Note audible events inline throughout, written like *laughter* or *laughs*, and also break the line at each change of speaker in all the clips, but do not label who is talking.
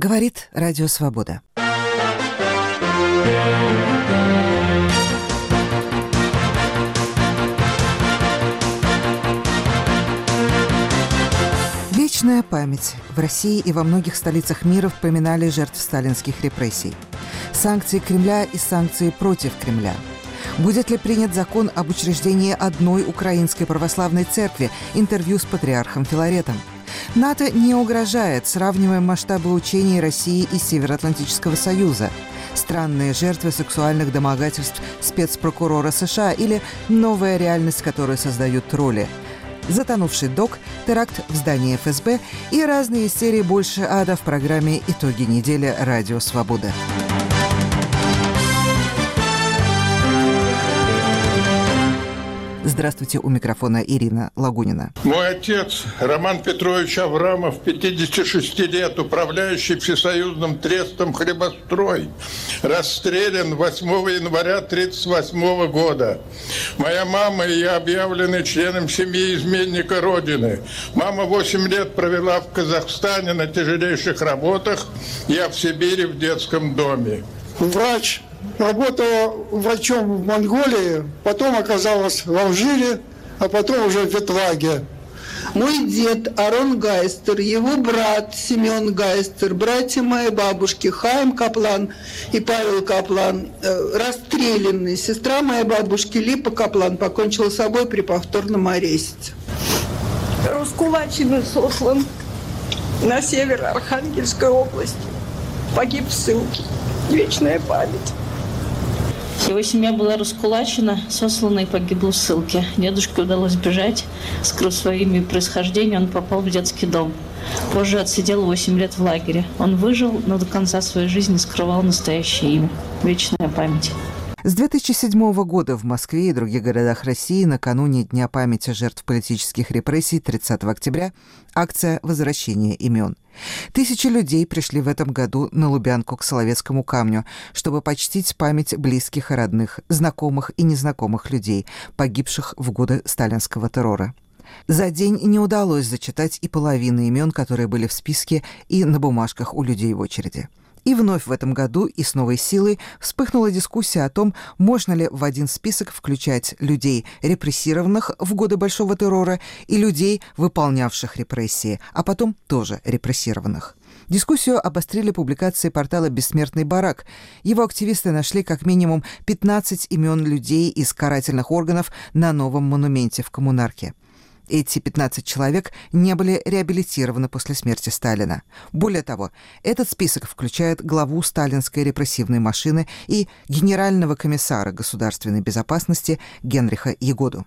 Говорит Радио Свобода. Вечная память. В России и во многих столицах мира вспоминали жертв сталинских репрессий. Санкции Кремля и санкции против Кремля. Будет ли принят закон об учреждении одной украинской православной церкви? Интервью с патриархом Филаретом. НАТО не угрожает, сравнивая масштабы учений России и Североатлантического Союза. Странные жертвы сексуальных домогательств спецпрокурора США или новая реальность, которую создают тролли – затонувший док, теракт в здании ФСБ и разные серии «Больше ада» в программе «Итоги недели. Радио Свобода». Здравствуйте, у микрофона Ирина Лагунина.
Мой отец Роман Петрович Аврамов, 56 лет, управляющий Всесоюзным трестом «Хлебострой», расстрелян 8 января 1938 года. Моя мама и я объявлены членом семьи изменника Родины. Мама 8 лет провела в Казахстане на тяжелейших работах, я в Сибири в детском доме.
Врач работала врачом в Монголии, потом оказалась в Алжире, а потом уже в Ветлаге.
Мой дед Арон Гайстер, его брат Семен Гайстер, братья моей бабушки Хайм Каплан и Павел Каплан э, расстреляны. Сестра моей бабушки Липа Каплан покончила с собой при повторном аресте. Раскулаченный сослан на север Архангельской области. Погиб в ссылке. Вечная память.
Его семья была раскулачена, сослана и погибла в ссылке. Дедушке удалось бежать, скрыв свое имя и происхождение, он попал в детский дом. Позже отсидел 8 лет в лагере. Он выжил, но до конца своей жизни скрывал настоящее имя. Вечная память.
С 2007 года в Москве и других городах России накануне Дня памяти жертв политических репрессий 30 октября акция «Возвращение имен». Тысячи людей пришли в этом году на Лубянку к Соловецкому камню, чтобы почтить память близких и родных, знакомых и незнакомых людей, погибших в годы сталинского террора. За день не удалось зачитать и половины имен, которые были в списке и на бумажках у людей в очереди. И вновь в этом году и с новой силой вспыхнула дискуссия о том, можно ли в один список включать людей, репрессированных в годы Большого террора, и людей, выполнявших репрессии, а потом тоже репрессированных. Дискуссию обострили публикации портала «Бессмертный барак». Его активисты нашли как минимум 15 имен людей из карательных органов на новом монументе в Коммунарке. Эти 15 человек не были реабилитированы после смерти Сталина. Более того, этот список включает главу сталинской репрессивной машины и генерального комиссара государственной безопасности Генриха Егоду.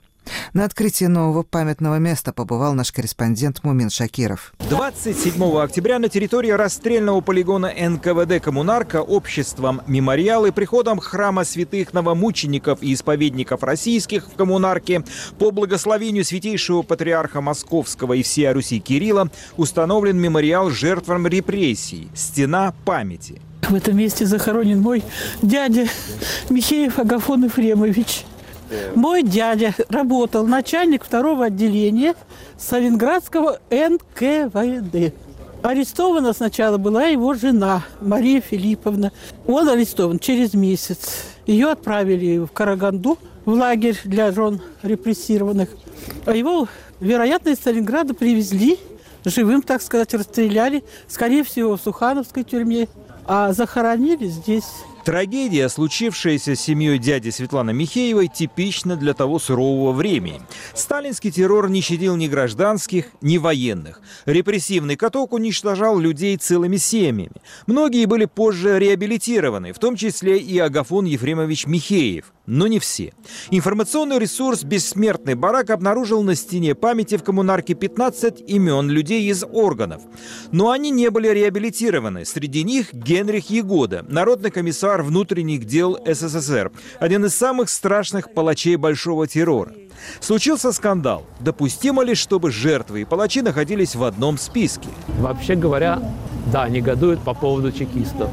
На открытии нового памятного места побывал наш корреспондент Мумин Шакиров.
27 октября на территории расстрельного полигона НКВД «Коммунарка» обществом «Мемориал» и приходом храма святых новомучеников и исповедников российских в «Коммунарке» по благословению святейшего патриарха Московского и всея Руси Кирилла установлен мемориал жертвам репрессий «Стена памяти».
В этом месте захоронен мой дядя Михеев Агафон Ефремович – мой дядя работал начальник второго отделения Савинградского НКВД. Арестована сначала была его жена Мария Филипповна. Он арестован через месяц. Ее отправили в Караганду, в лагерь для жен репрессированных. А его, вероятно, из Сталинграда привезли, живым, так сказать, расстреляли, скорее всего, в Сухановской тюрьме, а захоронили здесь.
Трагедия, случившаяся с семьей дяди Светланы Михеевой, типична для того сурового времени. Сталинский террор не щадил ни гражданских, ни военных. Репрессивный каток уничтожал людей целыми семьями. Многие были позже реабилитированы, в том числе и Агафон Ефремович Михеев, но не все. Информационный ресурс «Бессмертный барак» обнаружил на стене памяти в коммунарке 15 имен людей из органов. Но они не были реабилитированы. Среди них Генрих Егода, народный комиссар комиссар внутренних дел СССР, один из самых страшных палачей Большого террора. Случился скандал. Допустимо ли, чтобы жертвы и палачи находились в одном списке?
Вообще говоря, да, негодуют по поводу чекистов.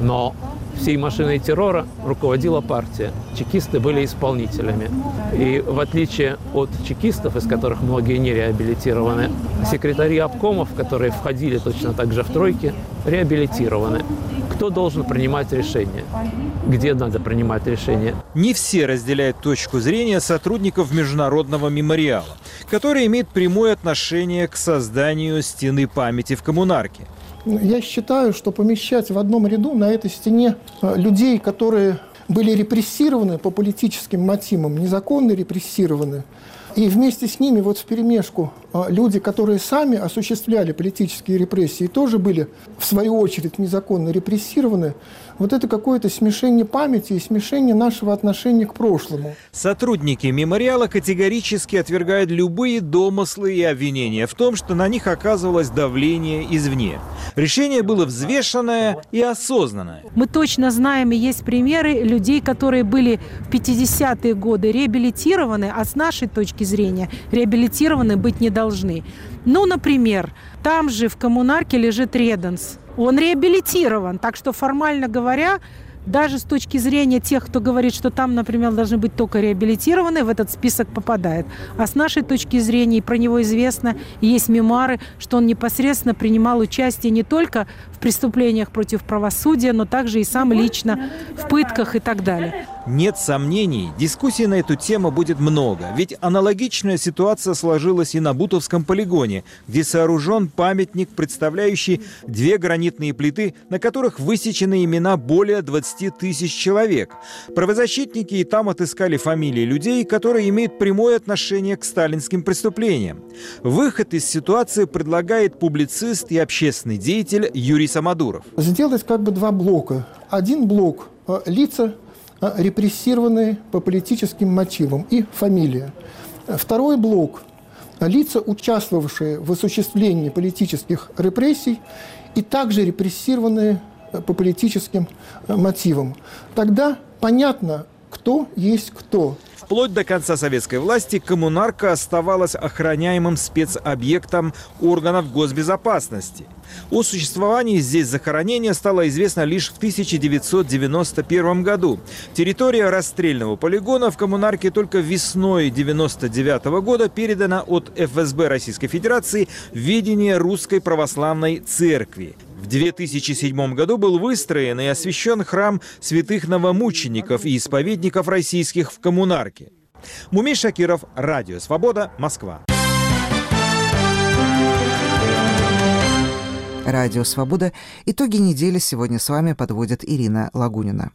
Но всей машиной террора руководила партия. Чекисты были исполнителями. И в отличие от чекистов, из которых многие не реабилитированы, секретари обкомов, которые входили точно так же в тройки, реабилитированы. Кто должен принимать решение? Где надо принимать решение?
Не все разделяют точку зрения сотрудников Международного мемориала, который имеет прямое отношение к созданию стены памяти в коммунарке.
Я считаю, что помещать в одном ряду на этой стене э, людей, которые были репрессированы по политическим мотивам, незаконно репрессированы, и вместе с ними вот в перемешку э, люди, которые сами осуществляли политические репрессии, тоже были, в свою очередь, незаконно репрессированы, вот это какое-то смешение памяти и смешение нашего отношения к прошлому.
Сотрудники мемориала категорически отвергают любые домыслы и обвинения в том, что на них оказывалось давление извне. Решение было взвешенное и осознанное.
Мы точно знаем, и есть примеры людей, которые были в 50-е годы реабилитированы, а с нашей точки зрения реабилитированы быть не должны. Ну, например, там же в коммунарке лежит Реденс. Он реабилитирован, так что формально говоря, даже с точки зрения тех, кто говорит, что там, например, должны быть только реабилитированные, в этот список попадает. А с нашей точки зрения, и про него известно, есть мемуары, что он непосредственно принимал участие не только преступлениях против правосудия, но также и сам лично в пытках и так далее.
Нет сомнений, дискуссий на эту тему будет много, ведь аналогичная ситуация сложилась и на Бутовском полигоне, где сооружен памятник, представляющий две гранитные плиты, на которых высечены имена более 20 тысяч человек. Правозащитники и там отыскали фамилии людей, которые имеют прямое отношение к сталинским преступлениям. Выход из ситуации предлагает публицист и общественный деятель Юрий Самодуров.
Сделать как бы два блока. Один блок – лица, репрессированные по политическим мотивам и фамилия. Второй блок – лица, участвовавшие в осуществлении политических репрессий и также репрессированные по политическим мотивам. Тогда понятно, кто есть кто.
Вплоть до конца советской власти коммунарка оставалась охраняемым спецобъектом органов госбезопасности. О существовании здесь захоронения стало известно лишь в 1991 году. Территория расстрельного полигона в коммунарке только весной 1999 года передана от ФСБ Российской Федерации в ведение Русской Православной Церкви. В 2007 году был выстроен и освящен храм святых новомучеников и исповедников российских в коммунарке. Мумий Шакиров, Радио Свобода, Москва.
Радио «Свобода». Итоги недели сегодня с вами подводит Ирина Лагунина.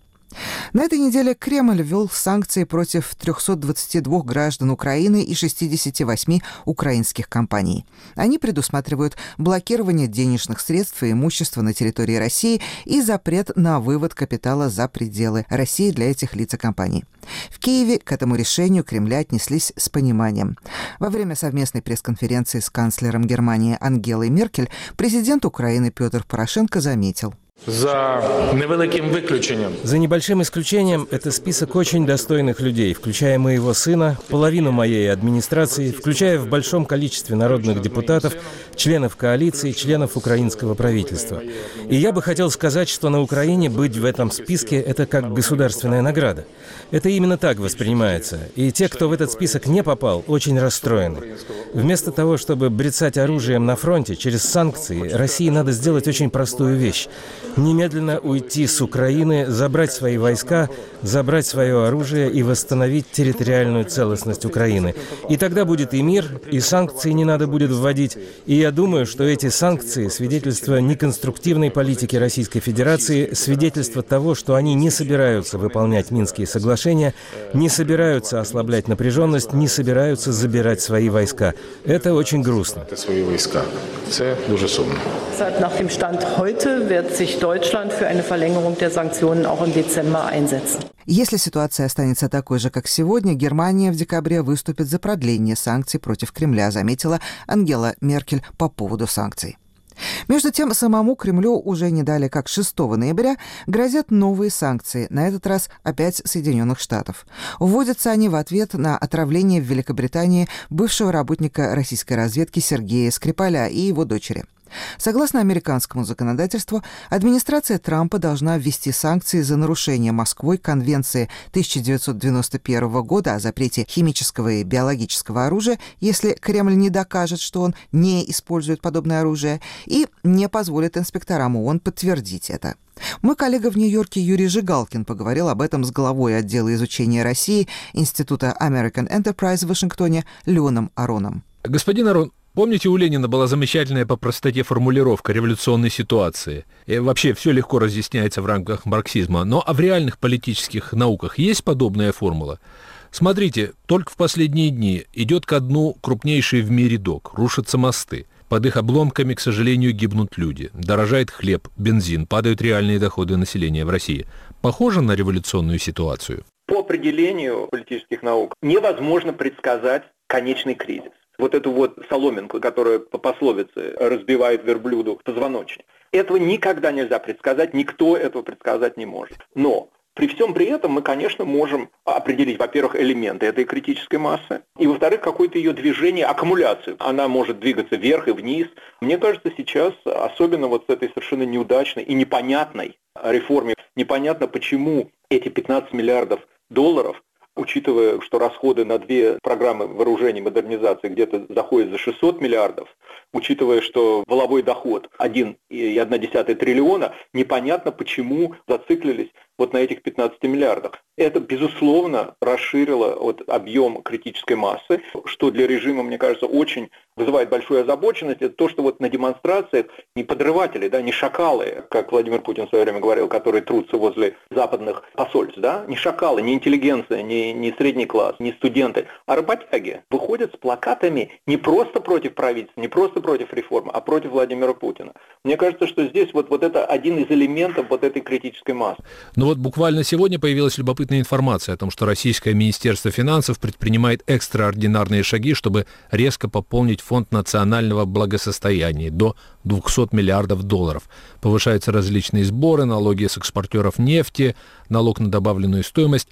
На этой неделе Кремль ввел санкции против 322 граждан Украины и 68 украинских компаний. Они предусматривают блокирование денежных средств и имущества на территории России и запрет на вывод капитала за пределы России для этих лиц и компаний. В Киеве к этому решению Кремля отнеслись с пониманием. Во время совместной пресс-конференции с канцлером Германии Ангелой Меркель президент Украины Петр Порошенко заметил –
за невеликим выключением.
За небольшим исключением, это список очень достойных людей, включая моего сына, половину моей администрации, включая в большом количестве народных депутатов, членов коалиции, членов украинского правительства. И я бы хотел сказать, что на Украине быть в этом списке – это как государственная награда. Это именно так воспринимается. И те, кто в этот список не попал, очень расстроены. Вместо того, чтобы брецать оружием на фронте через санкции, России надо сделать очень простую вещь немедленно уйти с Украины, забрать свои войска, забрать свое оружие и восстановить территориальную целостность Украины. И тогда будет и мир, и санкции не надо будет вводить. И я думаю, что эти санкции – свидетельство неконструктивной политики Российской Федерации, свидетельство того, что они не собираются выполнять Минские соглашения, не собираются ослаблять напряженность, не собираются забирать свои войска. Это очень грустно.
Это свои войска. Это дуже сумно.
Nach dem Stand heute wird sich Deutschland für eine Verlängerung der Sanktionen auch im Dezember einsetzen.
Если ситуация останется такой же, как сегодня, Германия в декабре выступит за продление санкций против Кремля, заметила Ангела Меркель по поводу санкций. Между тем, самому Кремлю уже не дали как 6 ноября грозят новые санкции, на этот раз опять Соединенных Штатов. Вводятся они в ответ на отравление в Великобритании бывшего работника российской разведки Сергея Скрипаля и его дочери – Согласно американскому законодательству, администрация Трампа должна ввести санкции за нарушение Москвой Конвенции 1991 года о запрете химического и биологического оружия, если Кремль не докажет, что он не использует подобное оружие, и не позволит инспекторам ООН подтвердить это. Мой коллега в Нью-Йорке Юрий Жигалкин поговорил об этом с главой отдела изучения России Института American Enterprise в Вашингтоне Леоном Ароном.
Господин Арон, Помните, у Ленина была замечательная по простоте формулировка революционной ситуации. И вообще все легко разъясняется в рамках марксизма. Но а в реальных политических науках есть подобная формула? Смотрите, только в последние дни идет ко дну крупнейший в мире док, рушатся мосты. Под их обломками, к сожалению, гибнут люди. Дорожает хлеб, бензин, падают реальные доходы населения в России. Похоже на революционную ситуацию?
По определению политических наук невозможно предсказать конечный кризис вот эту вот соломинку, которая по пословице разбивает верблюду позвоночник. Этого никогда нельзя предсказать, никто этого предсказать не может. Но при всем при этом мы, конечно, можем определить, во-первых, элементы этой критической массы, и, во-вторых, какое-то ее движение, аккумуляцию. Она может двигаться вверх и вниз. Мне кажется, сейчас, особенно вот с этой совершенно неудачной и непонятной реформе, непонятно, почему эти 15 миллиардов долларов учитывая, что расходы на две программы вооружения и модернизации где-то заходят за 600 миллиардов, учитывая, что воловой доход 1,1 триллиона, непонятно, почему зациклились вот на этих 15 миллиардах. Это, безусловно, расширило вот объем критической массы, что для режима, мне кажется, очень вызывает большую озабоченность. Это то, что вот на демонстрациях не подрыватели, да, не шакалы, как Владимир Путин в свое время говорил, которые трутся возле западных посольств, да, не шакалы, не интеллигенция, не, не средний класс, не студенты, а работяги выходят с плакатами не просто против правительства, не просто против реформы, а против Владимира Путина. Мне кажется, что здесь вот, вот это один из элементов вот этой критической массы.
Но вот буквально сегодня появилась любопытная информация о том, что Российское Министерство финансов предпринимает экстраординарные шаги, чтобы резко пополнить фонд национального благосостояния до 200 миллиардов долларов. Повышаются различные сборы, налоги с экспортеров нефти, налог на добавленную стоимость.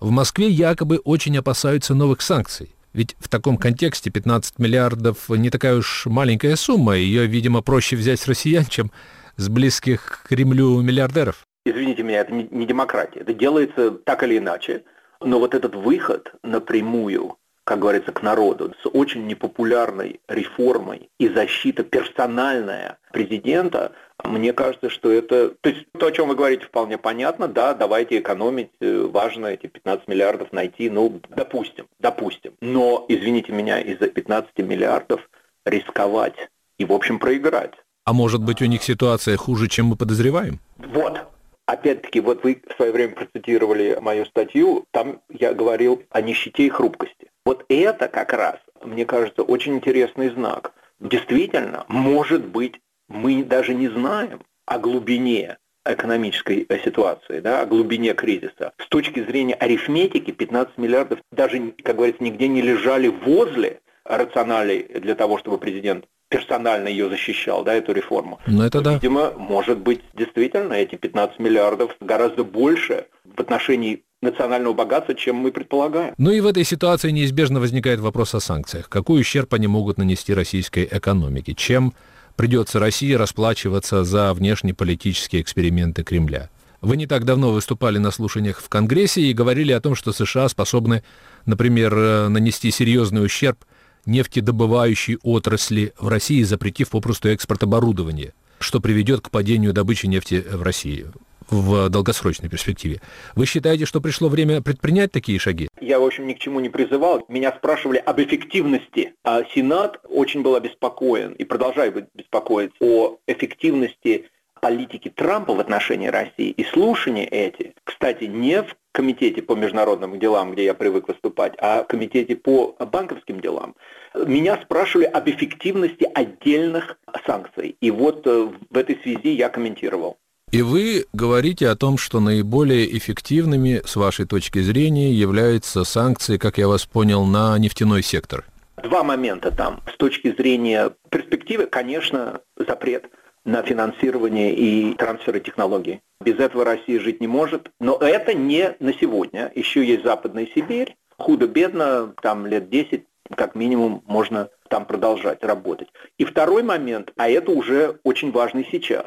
В Москве якобы очень опасаются новых санкций. Ведь в таком контексте 15 миллиардов не такая уж маленькая сумма, ее, видимо, проще взять с россиян, чем с близких к Кремлю миллиардеров.
Извините меня, это не, демократия. Это делается так или иначе. Но вот этот выход напрямую, как говорится, к народу, с очень непопулярной реформой и защита персональная президента, мне кажется, что это... То есть то, о чем вы говорите, вполне понятно. Да, давайте экономить, э, важно эти 15 миллиардов найти. Ну, допустим, допустим. Но, извините меня, из-за 15 миллиардов рисковать и, в общем, проиграть.
А может быть, у них ситуация хуже, чем мы подозреваем?
Вот. Опять-таки, вот вы в свое время процитировали мою статью, там я говорил о нищете и хрупкости. Вот это как раз, мне кажется, очень интересный знак. Действительно, может быть, мы даже не знаем о глубине экономической ситуации, да, о глубине кризиса. С точки зрения арифметики 15 миллиардов даже, как говорится, нигде не лежали возле рационалей для того, чтобы президент персонально ее защищал, да, эту реформу.
Ну, это да.
Видимо, может быть, действительно, эти 15 миллиардов гораздо больше в отношении национального богатства, чем мы предполагаем.
Ну и в этой ситуации неизбежно возникает вопрос о санкциях. Какой ущерб они могут нанести российской экономике? Чем придется России расплачиваться за внешнеполитические эксперименты Кремля. Вы не так давно выступали на слушаниях в Конгрессе и говорили о том, что США способны, например, э, нанести серьезный ущерб нефтедобывающей отрасли в России, запретив попросту экспорт оборудования, что приведет к падению добычи нефти в России в долгосрочной перспективе. Вы считаете, что пришло время предпринять такие шаги?
Я, в общем, ни к чему не призывал. Меня спрашивали об эффективности. А Сенат очень был обеспокоен и продолжает быть беспокоить о эффективности политики Трампа в отношении России. И слушания эти, кстати, не в комитете по международным делам, где я привык выступать, а в комитете по банковским делам, меня спрашивали об эффективности отдельных санкций. И вот э, в этой связи я комментировал.
И вы говорите о том, что наиболее эффективными, с вашей точки зрения, являются санкции, как я вас понял, на нефтяной сектор.
Два момента там. С точки зрения перспективы, конечно, запрет на финансирование и трансферы технологий. Без этого Россия жить не может. Но это не на сегодня. Еще есть Западная Сибирь. Худо-бедно, там лет 10 как минимум можно там продолжать работать. И второй момент, а это уже очень важный сейчас,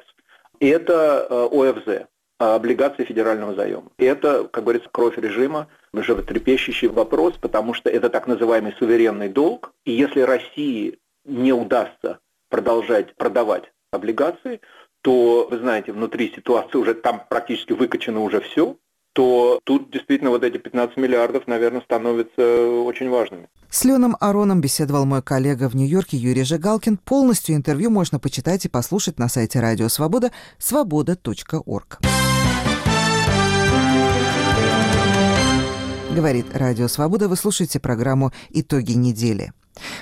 это э, ОФЗ, облигации федерального заема. Это, как говорится, кровь режима, животрепещущий вопрос, потому что это так называемый суверенный долг. И если России не удастся продолжать продавать облигации, то, вы знаете, внутри ситуации уже там практически выкачано уже все, то тут действительно вот эти 15 миллиардов, наверное, становятся очень важными.
С Леном Ароном беседовал мой коллега в Нью-Йорке Юрий Жигалкин. Полностью интервью можно почитать и послушать на сайте Радио Свобода свобода.орг. Говорит Радио Свобода. Вы слушаете программу «Итоги недели».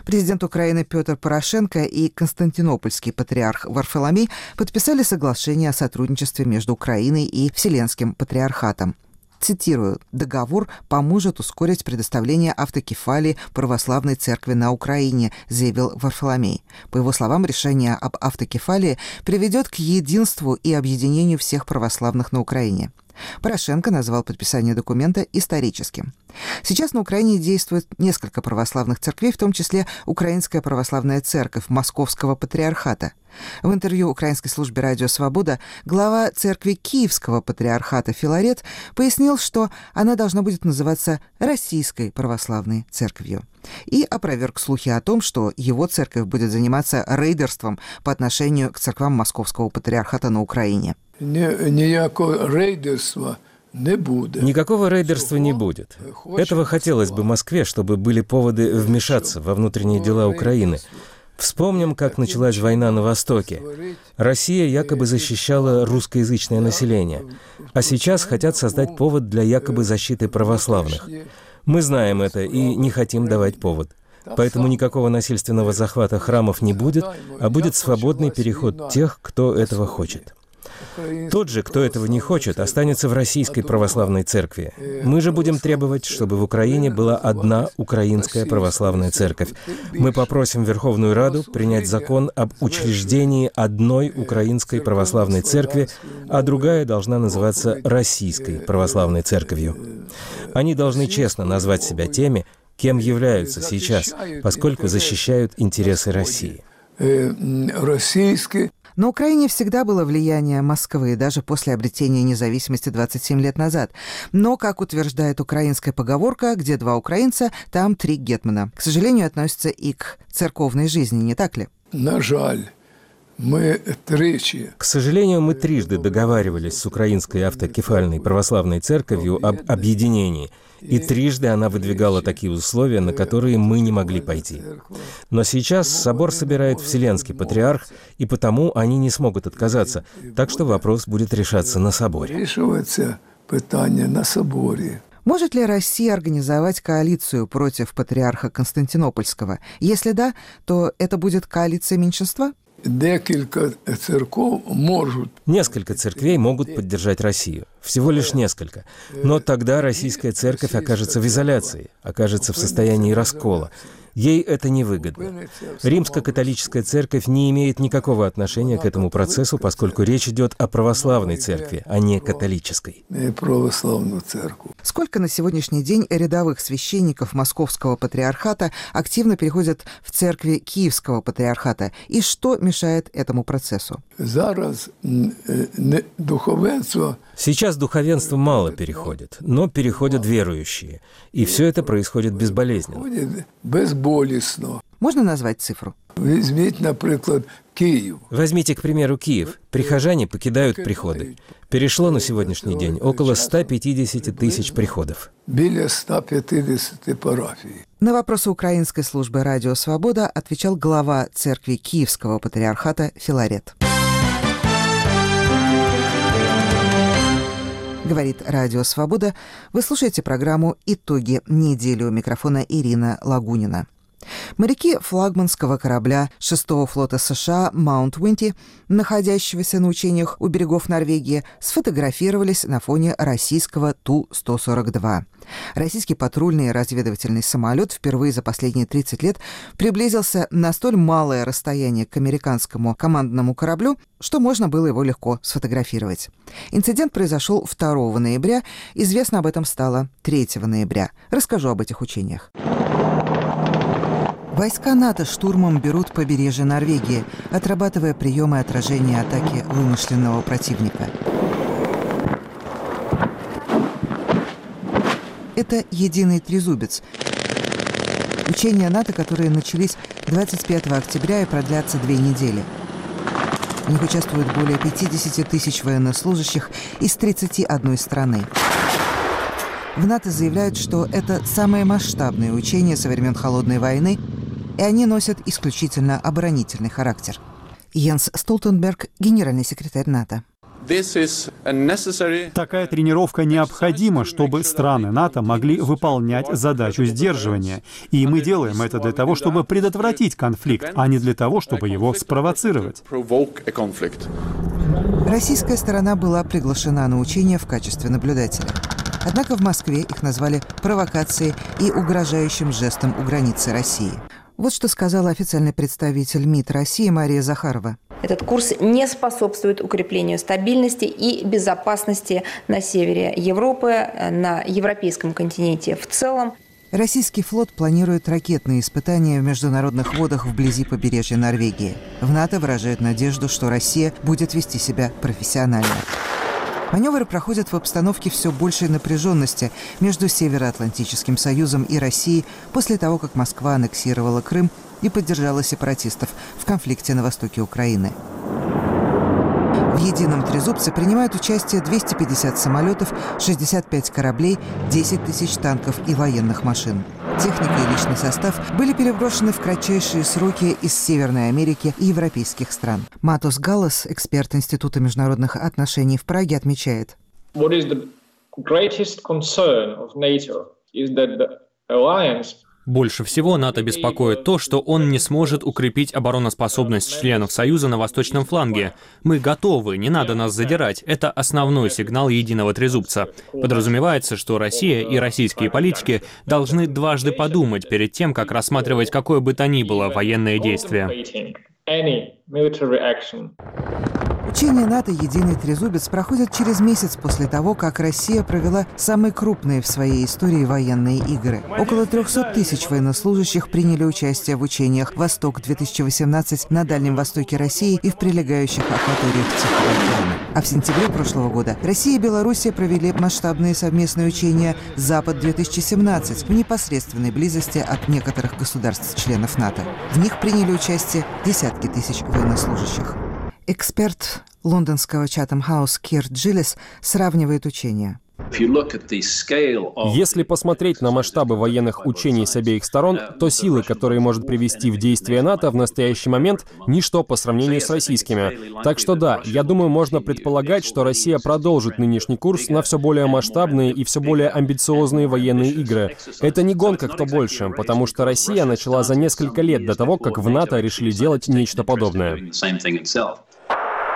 Президент Украины Петр Порошенко и константинопольский патриарх Варфоломей подписали соглашение о сотрудничестве между Украиной и Вселенским патриархатом. Цитирую, «Договор поможет ускорить предоставление автокефалии православной церкви на Украине», заявил Варфоломей. По его словам, решение об автокефалии приведет к единству и объединению всех православных на Украине. Порошенко назвал подписание документа историческим. Сейчас на Украине действует несколько православных церквей, в том числе Украинская православная церковь Московского патриархата. В интервью Украинской службе «Радио Свобода» глава церкви Киевского патриархата Филарет пояснил, что она должна будет называться Российской православной церковью и опроверг слухи о том, что его церковь будет заниматься рейдерством по отношению к церквам Московского патриархата на Украине.
Ніякого рейдерства не будет.
Никакого рейдерства не будет. Этого хотелось бы Москве, чтобы были поводы вмешаться во внутренние дела Украины. Вспомним, как началась война на Востоке. Россия якобы защищала русскоязычное население, а сейчас хотят создать повод для якобы защиты православных. Мы знаем это и не хотим давать повод. Поэтому никакого насильственного захвата храмов не будет, а будет свободный переход тех, кто этого хочет. Тот же, кто этого не хочет, останется в Российской Православной Церкви. Мы же будем требовать, чтобы в Украине была одна Украинская Православная Церковь. Мы попросим Верховную Раду принять закон об учреждении одной Украинской Православной Церкви, а другая должна называться Российской Православной Церковью. Они должны честно назвать себя теми, кем являются сейчас, поскольку защищают интересы России.
Российской
на Украине всегда было влияние Москвы, даже после обретения независимости 27 лет назад. Но, как утверждает украинская поговорка, где два украинца, там три гетмана. К сожалению, относится и к церковной жизни, не так ли?
На жаль. Мы тричи.
К сожалению, мы трижды договаривались с Украинской автокефальной православной церковью об объединении – и трижды она выдвигала такие условия, на которые мы не могли пойти. Но сейчас собор собирает Вселенский Патриарх, и потому они не смогут отказаться, так что вопрос будет решаться на соборе.
Решивается питание на соборе.
Может ли Россия организовать коалицию против патриарха Константинопольского? Если да, то это будет коалиция меньшинства?
Несколько церков могут...
Несколько церквей могут поддержать Россию. Всего лишь несколько. Но тогда российская церковь окажется в изоляции, окажется в состоянии раскола. Ей это невыгодно. Римско-католическая церковь не имеет никакого отношения к этому процессу, поскольку речь идет о православной церкви, а не католической.
Православную церковь.
Сколько на сегодняшний день рядовых священников Московского патриархата активно переходят в церкви Киевского патриархата? И что мешает этому процессу?
Духовенство
Сейчас духовенство мало переходит, но переходят верующие. И все это происходит безболезненно.
Безболесно.
Можно назвать цифру?
Возьмите, например, Киев.
Возьмите, к примеру, Киев. Прихожане покидают приходы. Перешло на сегодняшний день около 150 тысяч приходов.
Біля 150 парафий.
На вопросы украинской службы «Радио Свобода» отвечал глава церкви Киевского патриархата Филарет. Говорит Радио Свобода. Вы слушаете программу «Итоги недели» у микрофона Ирина Лагунина. Моряки флагманского корабля 6-го флота США «Маунт Уинти», находящегося на учениях у берегов Норвегии, сфотографировались на фоне российского Ту-142. Российский патрульный разведывательный самолет впервые за последние 30 лет приблизился на столь малое расстояние к американскому командному кораблю, что можно было его легко сфотографировать. Инцидент произошел 2 ноября, известно об этом стало 3 ноября. Расскажу об этих учениях. Войска НАТО штурмом берут побережье Норвегии, отрабатывая приемы отражения атаки вымышленного противника. Это «Единый трезубец». Учения НАТО, которые начались 25 октября и продлятся две недели. В них участвуют более 50 тысяч военнослужащих из 31 страны. В НАТО заявляют, что это самые масштабные учения со времен Холодной войны, и они носят исключительно оборонительный характер. Йенс Столтенберг, генеральный секретарь НАТО.
Такая тренировка необходима, чтобы страны НАТО могли выполнять задачу сдерживания. И мы делаем это для того, чтобы предотвратить конфликт, а не для того, чтобы его спровоцировать.
Российская сторона была приглашена на учения в качестве наблюдателя. Однако в Москве их назвали провокацией и угрожающим жестом у границы России. Вот что сказала официальный представитель МИД России Мария Захарова.
Этот курс не способствует укреплению стабильности и безопасности на севере Европы, на европейском континенте в целом.
Российский флот планирует ракетные испытания в международных водах вблизи побережья Норвегии. В НАТО выражают надежду, что Россия будет вести себя профессионально. Маневры проходят в обстановке все большей напряженности между Североатлантическим Союзом и Россией после того, как Москва аннексировала Крым и поддержала сепаратистов в конфликте на востоке Украины. В едином трезубце принимают участие 250 самолетов, 65 кораблей, 10 тысяч танков и военных машин. Техника и личный состав были переброшены в кратчайшие сроки из Северной Америки и европейских стран. Матус Галлас, эксперт Института международных отношений в Праге, отмечает.
What is the greatest concern of NATO is that the alliance
больше всего НАТО беспокоит то, что он не сможет укрепить обороноспособность членов Союза на восточном фланге. Мы готовы, не надо нас задирать. Это основной сигнал единого трезубца. Подразумевается, что Россия и российские политики должны дважды подумать перед тем, как рассматривать какое бы то ни было военное действие.
Учения НАТО «Единый трезубец» проходят через месяц после того, как Россия провела самые крупные в своей истории военные игры. Около 300 тысяч военнослужащих приняли участие в учениях «Восток-2018» на Дальнем Востоке России и в прилегающих акваториях Тихого. А в сентябре прошлого года Россия и Белоруссия провели масштабные совместные учения «Запад-2017» в непосредственной близости от некоторых государств-членов НАТО. В них приняли участие десятки тысяч военнослужащих. Эксперт лондонского Chatham House Кир Джилlis сравнивает учения.
Если посмотреть на масштабы военных учений с обеих сторон, то силы, которые может привести в действие НАТО в настоящий момент, ничто по сравнению с российскими. Так что да, я думаю, можно предполагать, что Россия продолжит нынешний курс на все более масштабные и все более амбициозные военные игры. Это не гонка кто больше, потому что Россия начала за несколько лет до того, как в НАТО решили делать нечто подобное.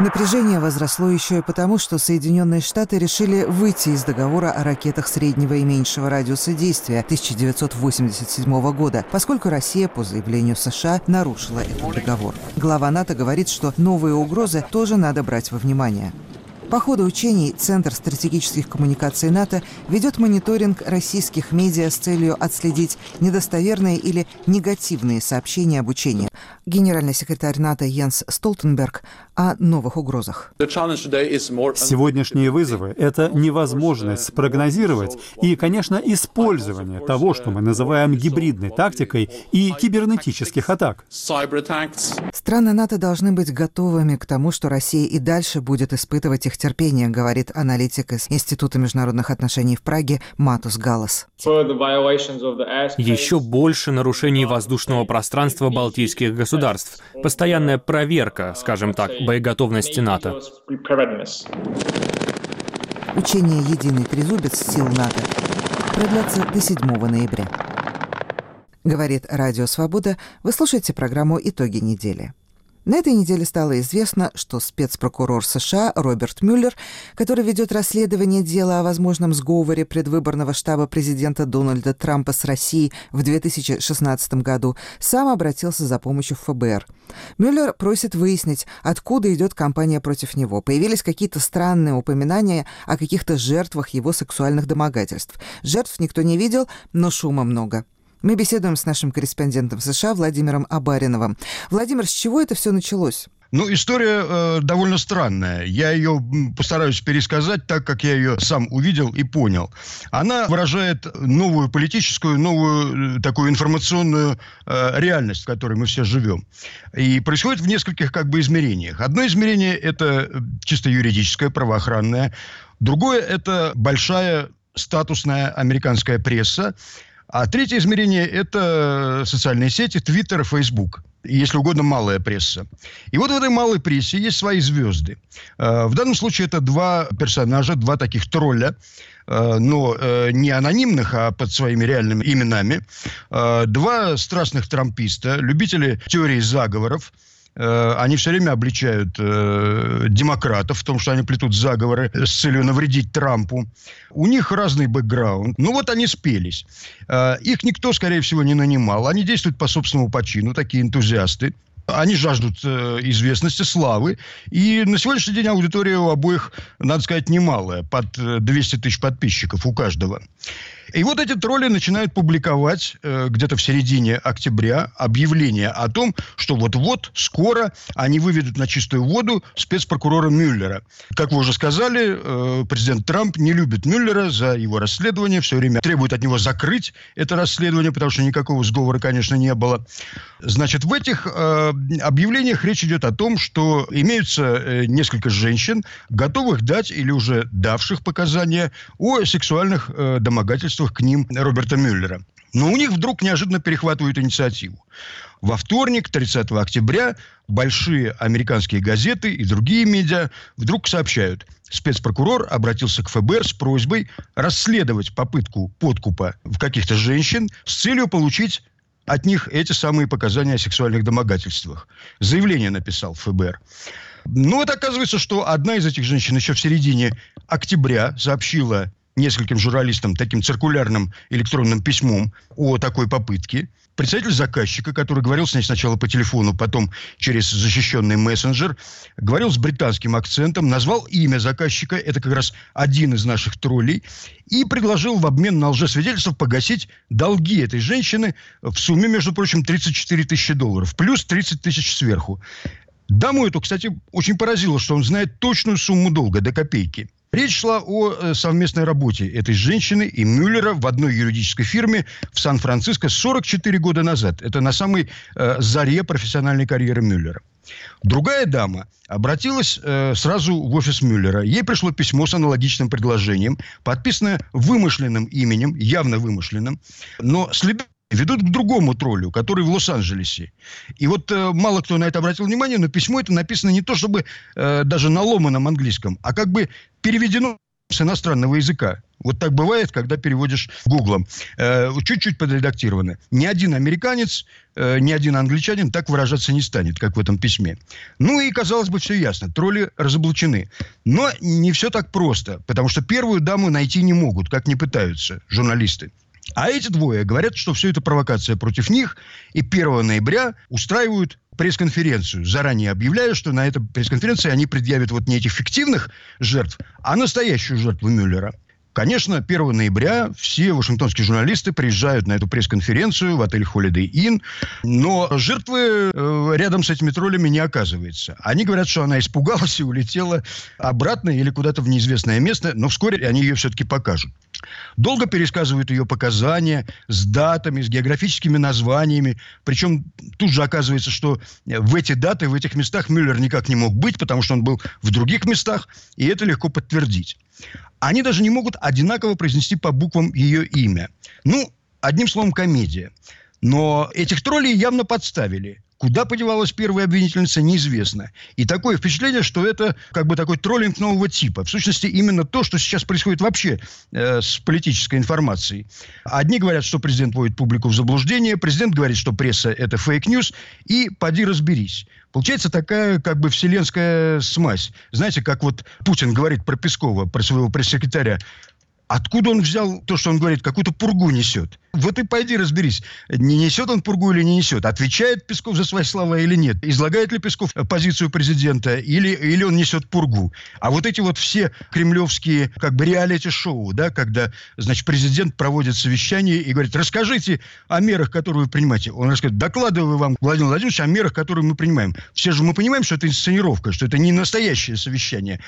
Напряжение возросло еще и потому, что Соединенные Штаты решили выйти из договора о ракетах среднего и меньшего радиуса действия 1987 года, поскольку Россия, по заявлению США, нарушила этот договор. Глава НАТО говорит, что новые угрозы тоже надо брать во внимание. По ходу учений Центр стратегических коммуникаций НАТО ведет мониторинг российских медиа с целью отследить недостоверные или негативные сообщения об учении. Генеральный секретарь НАТО Йенс Столтенберг о новых угрозах.
Сегодняшние вызовы — это невозможность спрогнозировать и, конечно, использование того, что мы называем гибридной тактикой и кибернетических атак.
Страны НАТО должны быть готовыми к тому, что Россия и дальше будет испытывать их терпение, говорит аналитик из Института международных отношений в Праге Матус Галас.
Еще больше нарушений воздушного пространства балтийских государств. Постоянная проверка, скажем так, боеготовности НАТО.
Учение «Единый трезубец» сил НАТО продлятся до 7 ноября. Говорит Радио Свобода. Вы слушаете программу «Итоги недели». На этой неделе стало известно, что спецпрокурор США Роберт Мюллер, который ведет расследование дела о возможном сговоре предвыборного штаба президента Дональда Трампа с Россией в 2016 году, сам обратился за помощью в ФБР. Мюллер просит выяснить, откуда идет кампания против него. Появились какие-то странные упоминания о каких-то жертвах его сексуальных домогательств. Жертв никто не видел, но шума много. Мы беседуем с нашим корреспондентом в США Владимиром Абариновым. Владимир, с чего это все началось?
Ну, история э, довольно странная. Я ее постараюсь пересказать так, как я ее сам увидел и понял. Она выражает новую политическую, новую э, такую информационную э, реальность, в которой мы все живем. И происходит в нескольких как бы измерениях. Одно измерение – это чисто юридическое, правоохранное. Другое – это большая статусная американская пресса. А третье измерение – это социальные сети, Твиттер, Фейсбук если угодно, малая пресса. И вот в этой малой прессе есть свои звезды. Э, в данном случае это два персонажа, два таких тролля, э, но э, не анонимных, а под своими реальными именами. Два страстных трамписта, любители теории заговоров, они все время обличают э, демократов в том, что они плетут заговоры с целью навредить Трампу. У них разный бэкграунд. Ну вот они спелись. Э, их никто, скорее всего, не нанимал. Они действуют по собственному почину, такие энтузиасты. Они жаждут э, известности, славы. И на сегодняшний день аудитория у обоих, надо сказать, немалая. Под 200 тысяч подписчиков у каждого. И вот эти тролли начинают публиковать э, где-то в середине октября объявление о том, что вот-вот скоро они выведут на чистую воду спецпрокурора Мюллера. Как вы уже сказали, э, президент Трамп не любит Мюллера за его расследование, все время требует от него закрыть это расследование, потому что никакого сговора, конечно, не было. Значит, в этих э, объявлениях речь идет о том, что имеются э, несколько женщин, готовых дать или уже давших показания о сексуальных э, домогательствах чувствах к ним Роберта Мюллера. Но у них вдруг неожиданно перехватывают инициативу. Во вторник, 30 октября, большие американские газеты и другие медиа вдруг сообщают, спецпрокурор обратился к ФБР с просьбой расследовать попытку подкупа в каких-то женщин с целью получить от них эти самые показания о сексуальных домогательствах. Заявление написал ФБР. Ну, вот оказывается, что одна из этих женщин еще в середине октября сообщила нескольким журналистам таким циркулярным электронным письмом о такой попытке. Представитель заказчика, который говорил с ней сначала по телефону, потом через защищенный мессенджер, говорил с британским акцентом, назвал имя заказчика, это как раз один из наших троллей, и предложил в обмен на лжесвидетельство погасить долги этой женщины в сумме, между прочим, 34 тысячи долларов, плюс 30 тысяч сверху. Даму эту, кстати, очень поразило, что он знает точную сумму долга до копейки – Речь шла о э, совместной работе этой женщины и Мюллера в одной юридической фирме в Сан-Франциско 44 года назад. Это на самой э, заре профессиональной карьеры Мюллера. Другая дама обратилась э, сразу в офис Мюллера. Ей пришло письмо с аналогичным предложением, подписанное вымышленным именем, явно вымышленным, но следы ведут к другому троллю, который в Лос-Анджелесе. И вот э, мало кто на это обратил внимание, но письмо это написано не то чтобы э, даже на ломаном английском, а как бы переведено с иностранного языка. Вот так бывает, когда переводишь гуглом. Э, чуть-чуть подредактировано. Ни один американец, э, ни один англичанин так выражаться не станет, как в этом письме. Ну и, казалось бы, все ясно. Тролли разоблачены. Но не все так просто, потому что первую даму найти не могут, как не пытаются журналисты. А эти двое говорят, что все это провокация против них, и 1 ноября устраивают пресс-конференцию, заранее объявляя, что на этой пресс-конференции они предъявят вот не этих фиктивных жертв, а настоящую жертву Мюллера. Конечно, 1 ноября все вашингтонские журналисты приезжают на эту пресс-конференцию в отель Holiday Inn, но жертвы э, рядом с этими троллями не оказывается. Они говорят, что она испугалась и улетела обратно или куда-то в неизвестное место, но вскоре они ее все-таки покажут. Долго пересказывают ее показания с датами, с географическими названиями. Причем тут же оказывается, что в эти даты, в этих местах Мюллер никак не мог быть, потому что он был в других местах, и это легко подтвердить. Они даже не могут одинаково произнести по буквам ее имя. Ну, одним словом, комедия. Но этих троллей явно подставили. Куда подевалась первая обвинительница, неизвестно. И такое впечатление, что это как бы такой троллинг нового типа. В сущности, именно то, что сейчас происходит вообще э, с политической информацией. Одни говорят, что президент вводит публику в заблуждение, президент говорит, что пресса – это fake news, и поди разберись. Получается такая как бы вселенская смазь. Знаете, как вот Путин говорит про Пескова, про своего пресс-секретаря. Откуда он взял то, что он говорит, какую-то пургу несет? Вот и пойди разберись, не несет он пургу или не несет. Отвечает Песков за свои слова или нет. Излагает ли Песков позицию президента или, или он несет пургу. А вот эти вот все кремлевские как бы реалити-шоу, да, когда, значит, президент проводит совещание и говорит, расскажите о мерах, которые вы принимаете. Он расскажет, докладываю вам, Владимир Владимирович, о мерах, которые мы принимаем. Все же мы понимаем, что это инсценировка, что это не настоящее совещание.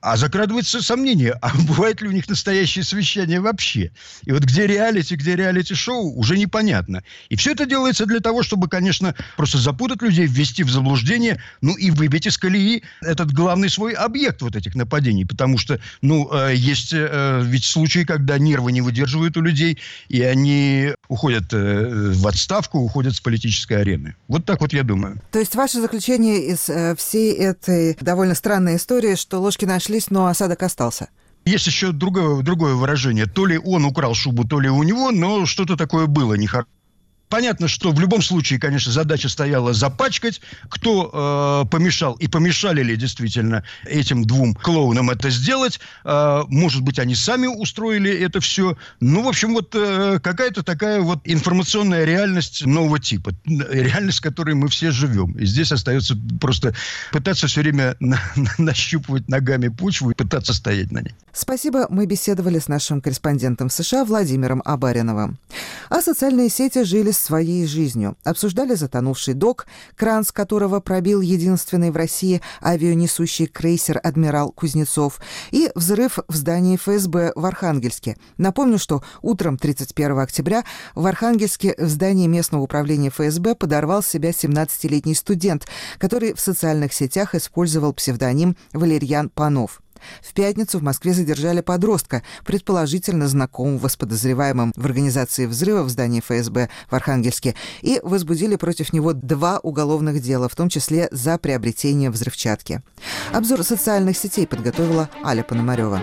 А закрадывается сомнение, а *laughs* бывает ли у них настоящее совещание вообще? И вот где реалити, где реалити-шоу, уже непонятно. И все это делается для того, чтобы, конечно, просто запутать людей, ввести в заблуждение, ну и выбить из колеи этот главный свой объект вот этих нападений. Потому что, ну, э, есть э, ведь случаи, когда нервы не выдерживают у людей, и они уходят э, в отставку, уходят с политической арены. Вот так вот я думаю.
То есть ваше заключение из всей этой довольно странной истории, что ложки нашли нашлись, но осадок остался.
Есть еще другое, другое выражение. То ли он украл шубу, то ли у него, но что-то такое было нехорошее. Понятно, что в любом случае, конечно, задача стояла запачкать. Кто э, помешал и помешали ли действительно этим двум клоунам это сделать? Э, может быть, они сами устроили это все. Ну, в общем, вот э, какая-то такая вот информационная реальность нового типа. Реальность, в которой мы все живем. И здесь остается просто пытаться все время на, на, нащупывать ногами почву и пытаться стоять на ней.
Спасибо. Мы беседовали с нашим корреспондентом в США Владимиром Абариновым. А социальные сети жили своей жизнью. Обсуждали затонувший док, кран с которого пробил единственный в России авианесущий крейсер «Адмирал Кузнецов», и взрыв в здании ФСБ в Архангельске. Напомню, что утром 31 октября в Архангельске в здании местного управления ФСБ подорвал себя 17-летний студент, который в социальных сетях использовал псевдоним Валерьян Панов. В пятницу в Москве задержали подростка, предположительно знакомого с подозреваемым в организации взрыва в здании ФСБ в Архангельске, и возбудили против него два уголовных дела, в том числе за приобретение взрывчатки. Обзор социальных сетей подготовила Аля Пономарева.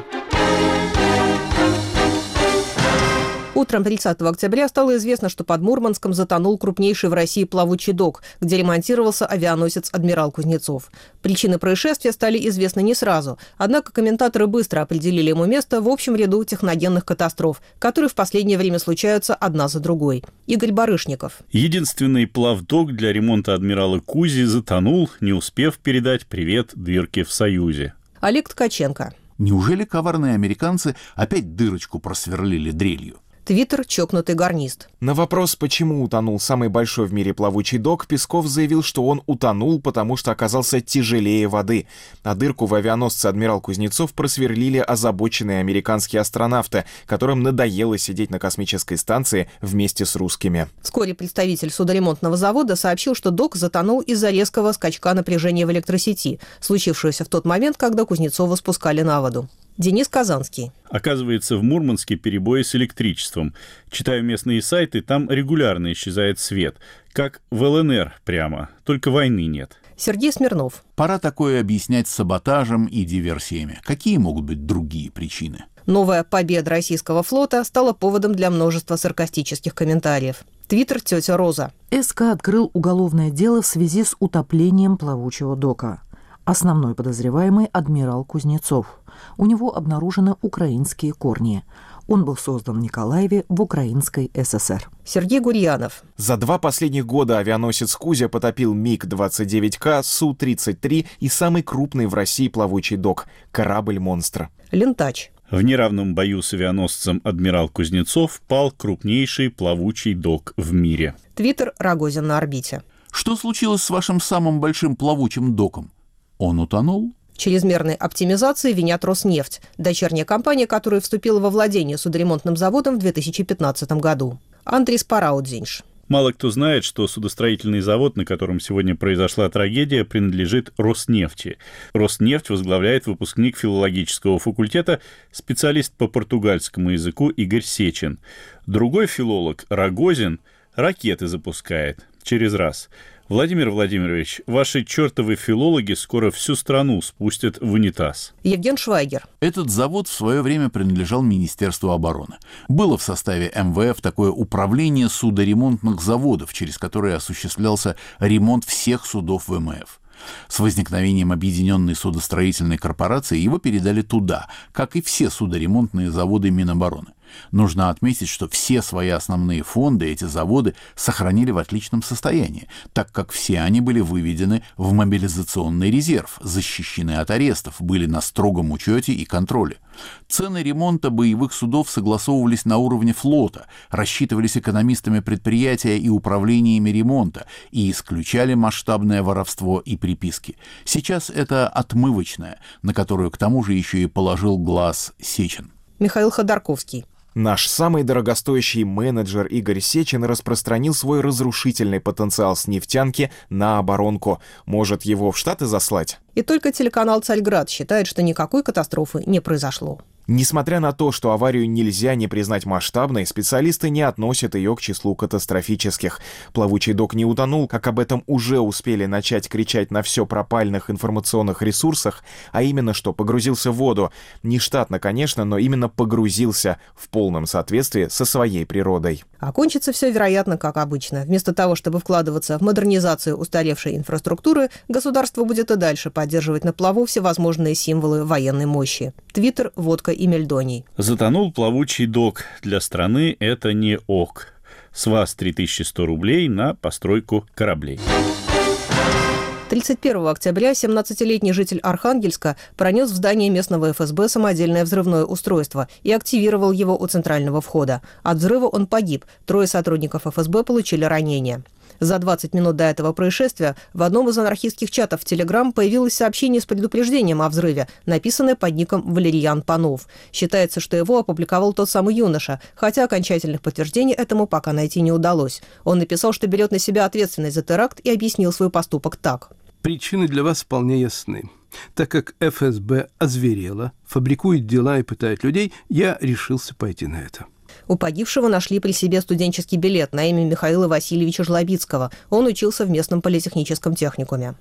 Утром 30 октября стало известно, что под Мурманском затонул крупнейший в России плавучий док, где ремонтировался авианосец «Адмирал Кузнецов». Причины происшествия стали известны не сразу, однако комментаторы быстро определили ему место в общем ряду техногенных катастроф, которые в последнее время случаются одна за другой. Игорь Барышников.
Единственный плавдок для ремонта «Адмирала Кузи» затонул, не успев передать привет дырке в Союзе.
Олег Ткаченко.
Неужели коварные американцы опять дырочку просверлили дрелью?
Твиттер «Чокнутый гарнист».
На вопрос, почему утонул самый большой в мире плавучий док, Песков заявил, что он утонул, потому что оказался тяжелее воды. А дырку в авианосце «Адмирал Кузнецов» просверлили озабоченные американские астронавты, которым надоело сидеть на космической станции вместе с русскими.
Вскоре представитель судоремонтного завода сообщил, что док затонул из-за резкого скачка напряжения в электросети, случившегося в тот момент, когда Кузнецова спускали на воду. Денис Казанский.
Оказывается, в Мурманске перебои с электричеством. Читаю местные сайты, там регулярно исчезает свет. Как в ЛНР прямо, только войны нет.
Сергей Смирнов.
Пора такое объяснять саботажем и диверсиями. Какие могут быть другие причины?
Новая победа российского флота стала поводом для множества саркастических комментариев. Твиттер «Тетя Роза».
СК открыл уголовное дело в связи с утоплением плавучего дока. Основной подозреваемый – адмирал Кузнецов. У него обнаружены украинские корни. Он был создан в Николаеве в Украинской ССР.
Сергей Гурьянов.
За два последних года авианосец «Кузя» потопил МиГ-29К, Су-33 и самый крупный в России плавучий док – корабль-монстр.
Лентач.
В неравном бою с авианосцем «Адмирал Кузнецов» пал крупнейший плавучий док в мире.
Твиттер Рогозин на орбите.
Что случилось с вашим самым большим плавучим доком? Он утонул?
Чрезмерной оптимизации винят Роснефть, дочерняя компания, которая вступила во владение судоремонтным заводом в 2015 году. Андрей Спараудзинш.
Мало кто знает, что судостроительный завод, на котором сегодня произошла трагедия, принадлежит Роснефти. Роснефть возглавляет выпускник филологического факультета, специалист по португальскому языку Игорь Сечин. Другой филолог, Рогозин, ракеты запускает через раз – Владимир Владимирович, ваши чертовы филологи скоро всю страну спустят в унитаз.
Евген Швайгер.
Этот завод в свое время принадлежал Министерству обороны. Было в составе МВФ такое управление судоремонтных заводов, через которое осуществлялся ремонт всех судов ВМФ. С возникновением объединенной судостроительной корпорации его передали туда, как и все судоремонтные заводы Минобороны. Нужно отметить, что все свои основные фонды эти заводы сохранили в отличном состоянии, так как все они были выведены в мобилизационный резерв, защищены от арестов, были на строгом учете и контроле. Цены ремонта боевых судов согласовывались на уровне флота, рассчитывались экономистами предприятия и управлениями ремонта и исключали масштабное воровство и приписки. Сейчас это отмывочное, на которую к тому же еще и положил глаз Сечин.
Михаил Ходорковский.
Наш самый дорогостоящий менеджер Игорь Сечин распространил свой разрушительный потенциал с нефтянки на оборонку. Может, его в Штаты заслать?
И только телеканал «Царьград» считает, что никакой катастрофы не произошло.
Несмотря на то, что аварию нельзя не признать масштабной, специалисты не относят ее к числу катастрофических. Плавучий док не утонул, как об этом уже успели начать кричать на все пропальных информационных ресурсах, а именно что погрузился в воду. Не штатно, конечно, но именно погрузился в полном соответствии со своей природой.
Окончится все, вероятно, как обычно. Вместо того, чтобы вкладываться в модернизацию устаревшей инфраструктуры, государство будет и дальше поддерживать на плаву всевозможные символы военной мощи. Твиттер, водка и мельдоний.
Затонул плавучий док. Для страны это не ок. С вас 3100 рублей на постройку кораблей.
31 октября 17-летний житель Архангельска пронес в здание местного ФСБ самодельное взрывное устройство и активировал его у центрального входа. От взрыва он погиб. Трое сотрудников ФСБ получили ранения. За 20 минут до этого происшествия в одном из анархистских чатов в Телеграм появилось сообщение с предупреждением о взрыве, написанное под ником Валерьян Панов. Считается, что его опубликовал тот самый юноша, хотя окончательных подтверждений этому пока найти не удалось. Он написал, что берет на себя ответственность за теракт и объяснил свой поступок так.
Причины для вас вполне ясны. Так как ФСБ озверела, фабрикует дела и пытает людей, я решился пойти на это.
У погибшего нашли при себе студенческий билет на имя Михаила Васильевича Жлобицкого. Он учился в местном политехническом техникуме.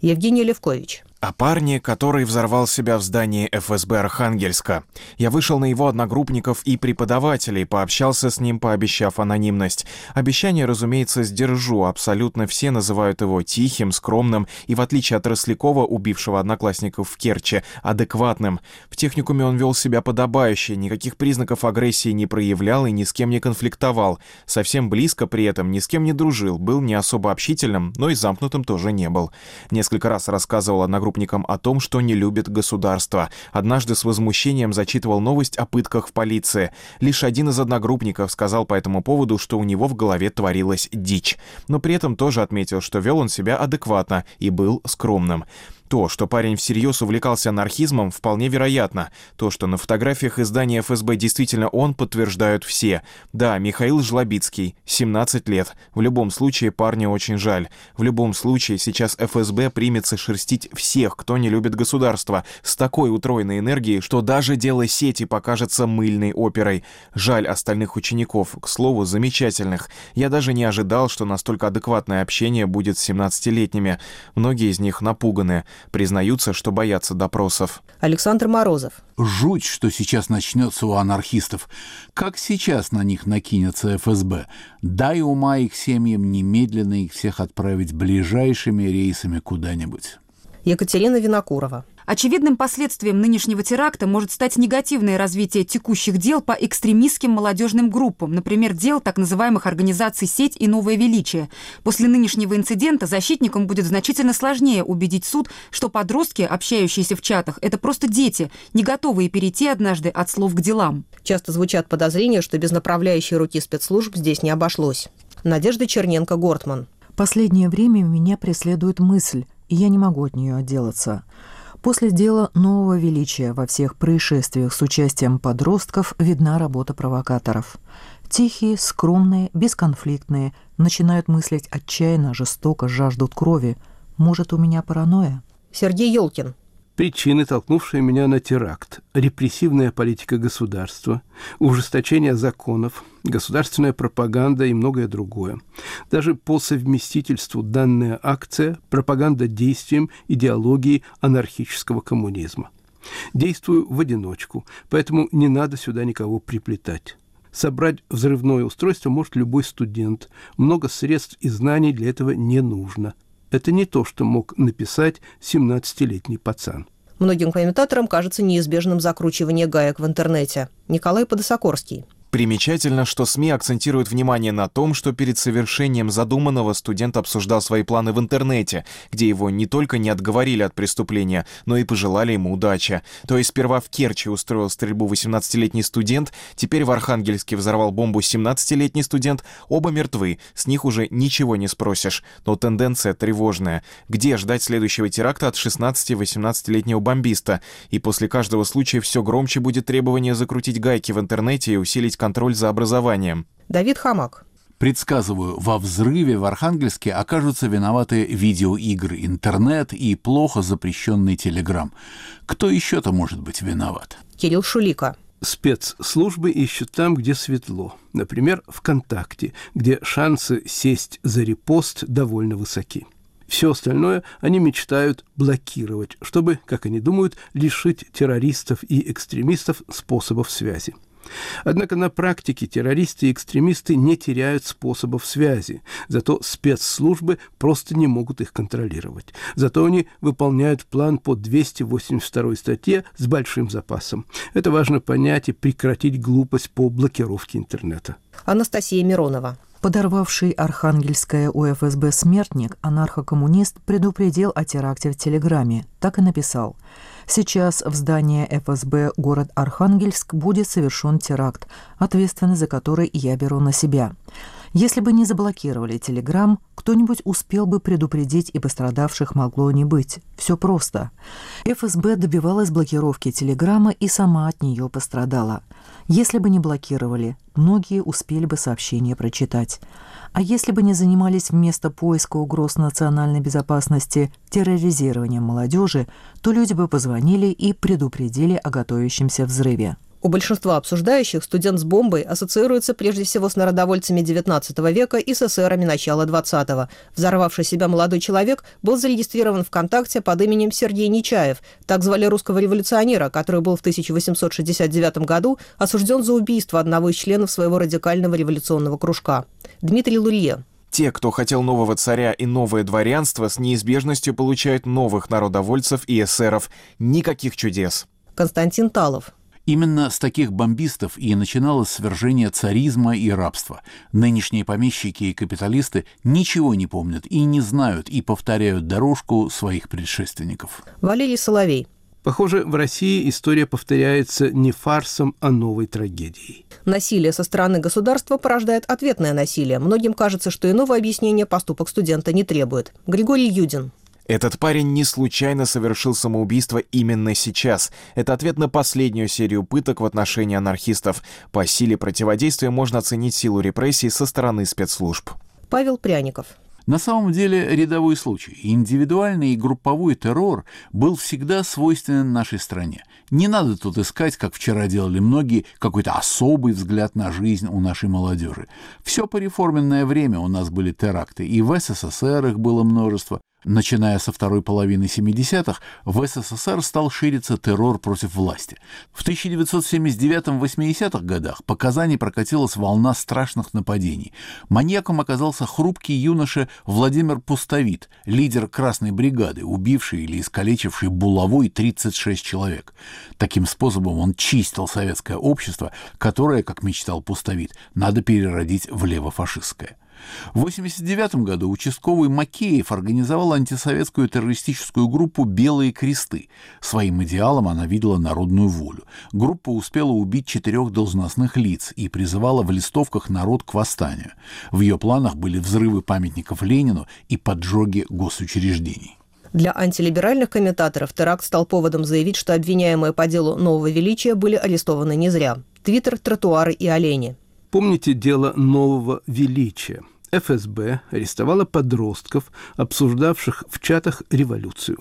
Евгений Левкович.
О парне, который взорвал себя в здании ФСБ Архангельска. Я вышел на его одногруппников и преподавателей, пообщался с ним, пообещав анонимность. Обещание, разумеется, сдержу. Абсолютно все называют его тихим, скромным и, в отличие от Рослякова, убившего одноклассников в Керчи, адекватным. В техникуме он вел себя подобающе, никаких признаков агрессии не проявлял и ни с кем не конфликтовал. Совсем близко при этом ни с кем не дружил, был не особо общительным, но и замкнутым тоже не был. Несколько раз рассказывал одногруппникам одногруппникам о том, что не любит государство. Однажды с возмущением зачитывал новость о пытках в полиции. Лишь один из одногруппников сказал по этому поводу, что у него в голове творилась дичь. Но при этом тоже отметил, что вел он себя адекватно и был скромным. То, что парень всерьез увлекался анархизмом, вполне вероятно. То, что на фотографиях издания ФСБ действительно он, подтверждают все. Да, Михаил Жлобицкий, 17 лет. В любом случае, парня очень жаль. В любом случае, сейчас ФСБ примется шерстить всех, кто не любит государство, с такой утроенной энергией, что даже дело сети покажется мыльной оперой. Жаль остальных учеников, к слову, замечательных. Я даже не ожидал, что настолько адекватное общение будет с 17-летними. Многие из них напуганы признаются, что боятся допросов.
Александр Морозов.
Жуть, что сейчас начнется у анархистов. Как сейчас на них накинется ФСБ? Дай ума их семьям немедленно их всех отправить ближайшими рейсами куда-нибудь.
Екатерина Винокурова.
Очевидным последствием нынешнего теракта может стать негативное развитие текущих дел по экстремистским молодежным группам, например, дел так называемых организаций «Сеть» и «Новое величие». После нынешнего инцидента защитникам будет значительно сложнее убедить суд, что подростки, общающиеся в чатах, это просто дети, не готовые перейти однажды от слов к делам.
Часто звучат подозрения, что без направляющей руки спецслужб здесь не обошлось. Надежда Черненко-Гортман.
Последнее время меня преследует мысль, и я не могу от нее отделаться – После дела нового величия во всех происшествиях с участием подростков видна работа провокаторов. Тихие, скромные, бесконфликтные, начинают мыслить отчаянно, жестоко, жаждут крови. Может, у меня паранойя?
Сергей Ёлкин.
Причины, толкнувшие меня на теракт, репрессивная политика государства, ужесточение законов, государственная пропаганда и многое другое. Даже по совместительству данная акция – пропаганда действием идеологии анархического коммунизма. Действую в одиночку, поэтому не надо сюда никого приплетать. Собрать взрывное устройство может любой студент. Много средств и знаний для этого не нужно. Это не то, что мог написать 17-летний пацан.
Многим комментаторам кажется неизбежным закручивание гаек в интернете. Николай Подосокорский.
Примечательно, что СМИ акцентируют внимание на том, что перед совершением задуманного студент обсуждал свои планы в интернете, где его не только не отговорили от преступления, но и пожелали ему удачи. То есть сперва в Керчи устроил стрельбу 18-летний студент, теперь в Архангельске взорвал бомбу 17-летний студент, оба мертвы, с них уже ничего не спросишь. Но тенденция тревожная. Где ждать следующего теракта от 16-18-летнего бомбиста? И после каждого случая все громче будет требование закрутить гайки в интернете и усилить контроль за образованием.
Давид Хамак.
Предсказываю, во взрыве в Архангельске окажутся виноваты видеоигры, интернет и плохо запрещенный телеграм. Кто еще-то может быть виноват?
Кирилл Шулика.
Спецслужбы ищут там, где светло. Например, ВКонтакте, где шансы сесть за репост довольно высоки. Все остальное они мечтают блокировать, чтобы, как они думают, лишить террористов и экстремистов способов связи. Однако на практике террористы и экстремисты не теряют способов связи, зато спецслужбы просто не могут их контролировать. Зато они выполняют план по 282 статье с большим запасом. Это важно понять и прекратить глупость по блокировке интернета.
Анастасия Миронова.
Подорвавший Архангельское УФСБ смертник, анархокоммунист, предупредил о теракте в Телеграме. Так и написал. Сейчас в здание ФСБ город Архангельск будет совершен теракт, ответственность за который я беру на себя. Если бы не заблокировали Телеграм, кто-нибудь успел бы предупредить, и пострадавших могло не быть. Все просто. ФСБ добивалась блокировки Телеграма и сама от нее пострадала. Если бы не блокировали, многие успели бы сообщение прочитать. А если бы не занимались вместо поиска угроз национальной безопасности терроризированием молодежи, то люди бы позвонили и предупредили о готовящемся взрыве.
У большинства обсуждающих студент с бомбой ассоциируется прежде всего с народовольцами XIX века и с эсерами начала XX. Взорвавший себя молодой человек был зарегистрирован ВКонтакте под именем Сергей Нечаев. Так звали русского революционера, который был в 1869 году осужден за убийство одного из членов своего радикального революционного кружка. Дмитрий Лурье.
Те, кто хотел нового царя и новое дворянство, с неизбежностью получают новых народовольцев и эсеров. Никаких чудес.
Константин Талов.
Именно с таких бомбистов и начиналось свержение царизма и рабства. Нынешние помещики и капиталисты ничего не помнят и не знают и повторяют дорожку своих предшественников.
Валерий Соловей.
Похоже, в России история повторяется не фарсом, а новой трагедией.
Насилие со стороны государства порождает ответное насилие. Многим кажется, что иного объяснения поступок студента не требует. Григорий Юдин.
Этот парень не случайно совершил самоубийство именно сейчас. Это ответ на последнюю серию пыток в отношении анархистов. По силе противодействия можно оценить силу репрессий со стороны спецслужб.
Павел Пряников.
На самом деле рядовой случай. Индивидуальный и групповой террор был всегда свойственен нашей стране. Не надо тут искать, как вчера делали многие, какой-то особый взгляд на жизнь у нашей молодежи. Все по реформенное время у нас были теракты, и в СССР их было множество. Начиная со второй половины 70-х, в СССР стал шириться террор против власти. В 1979-80-х годах по Казани прокатилась волна страшных нападений. Маньяком оказался хрупкий юноша Владимир Пустовит, лидер Красной бригады, убивший или искалечивший булавой 36 человек. Таким способом он чистил советское общество, которое, как мечтал Пустовит, надо переродить в левофашистское. В 1989 году участковый Макеев организовал антисоветскую террористическую группу «Белые кресты». Своим идеалом она видела народную волю. Группа успела убить четырех должностных лиц и призывала в листовках народ к восстанию. В ее планах были взрывы памятников Ленину и поджоги госучреждений.
Для антилиберальных комментаторов теракт стал поводом заявить, что обвиняемые по делу нового величия были арестованы не зря. Твиттер, тротуары и олени.
Помните дело нового величия? ФСБ арестовала подростков, обсуждавших в чатах революцию.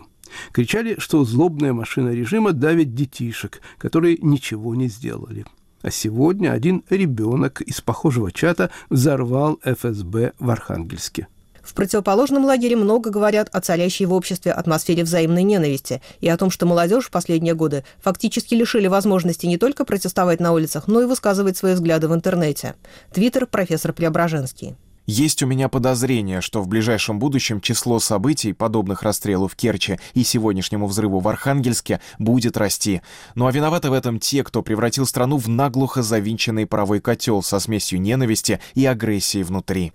Кричали, что злобная машина режима давит детишек, которые ничего не сделали. А сегодня один ребенок из похожего чата взорвал ФСБ в Архангельске.
В противоположном лагере много говорят о царящей в обществе атмосфере взаимной ненависти и о том, что молодежь в последние годы фактически лишили возможности не только протестовать на улицах, но и высказывать свои взгляды в интернете. Твиттер профессор Преображенский.
Есть у меня подозрение, что в ближайшем будущем число событий, подобных расстрелу в Керчи и сегодняшнему взрыву в Архангельске, будет расти. Ну а виноваты в этом те, кто превратил страну в наглухо завинченный паровой котел со смесью ненависти и агрессии внутри.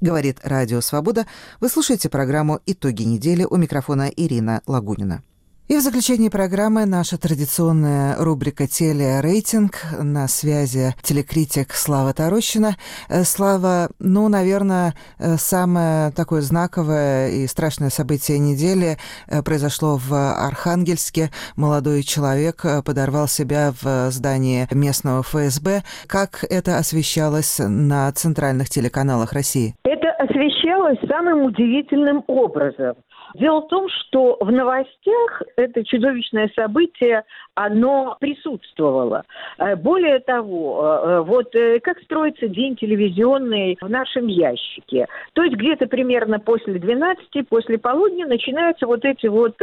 Говорит Радио Свобода. Вы слушаете программу «Итоги недели» у микрофона Ирина Лагунина. И в заключении программы наша традиционная рубрика «Телерейтинг». На связи телекритик Слава Тарощина. Э, Слава, ну, наверное, э, самое такое знаковое и страшное событие недели э, произошло в Архангельске. Молодой человек подорвал себя в здании местного ФСБ. Как это освещалось на центральных телеканалах России?
Это освещалось самым удивительным образом. Дело в том, что в новостях это чудовищное событие, оно присутствовало. Э, более того, э, э, вот как строится день телевизионный в нашем ящике. То есть где-то примерно после 12, после полудня начинаются вот эти вот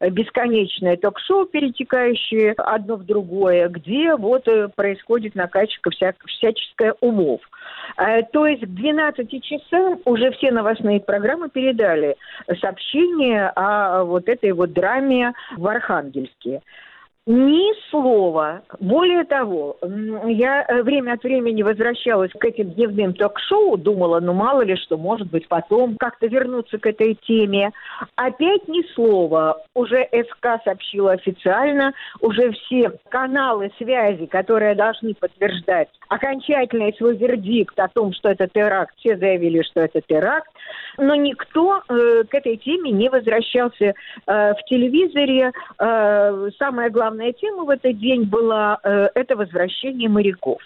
бесконечные ток-шоу, перетекающие одно в другое, где вот происходит накачка вся, всяческая умов. То есть к 12 часам уже все новостные программы передали сообщение сообщение о вот этой вот драме в Архангельске. Ни слова. Более того, я э, время от времени возвращалась к этим дневным ток-шоу, думала, ну мало ли что, может быть, потом как-то вернуться к этой теме. Опять ни слова. Уже СК сообщила официально, уже все каналы связи, которые должны подтверждать окончательный свой вердикт о том, что это теракт, все заявили, что это теракт, но никто э, к этой теме не возвращался э, в телевизоре. Э, главное главная тема в этот день была э, это возвращение моряков.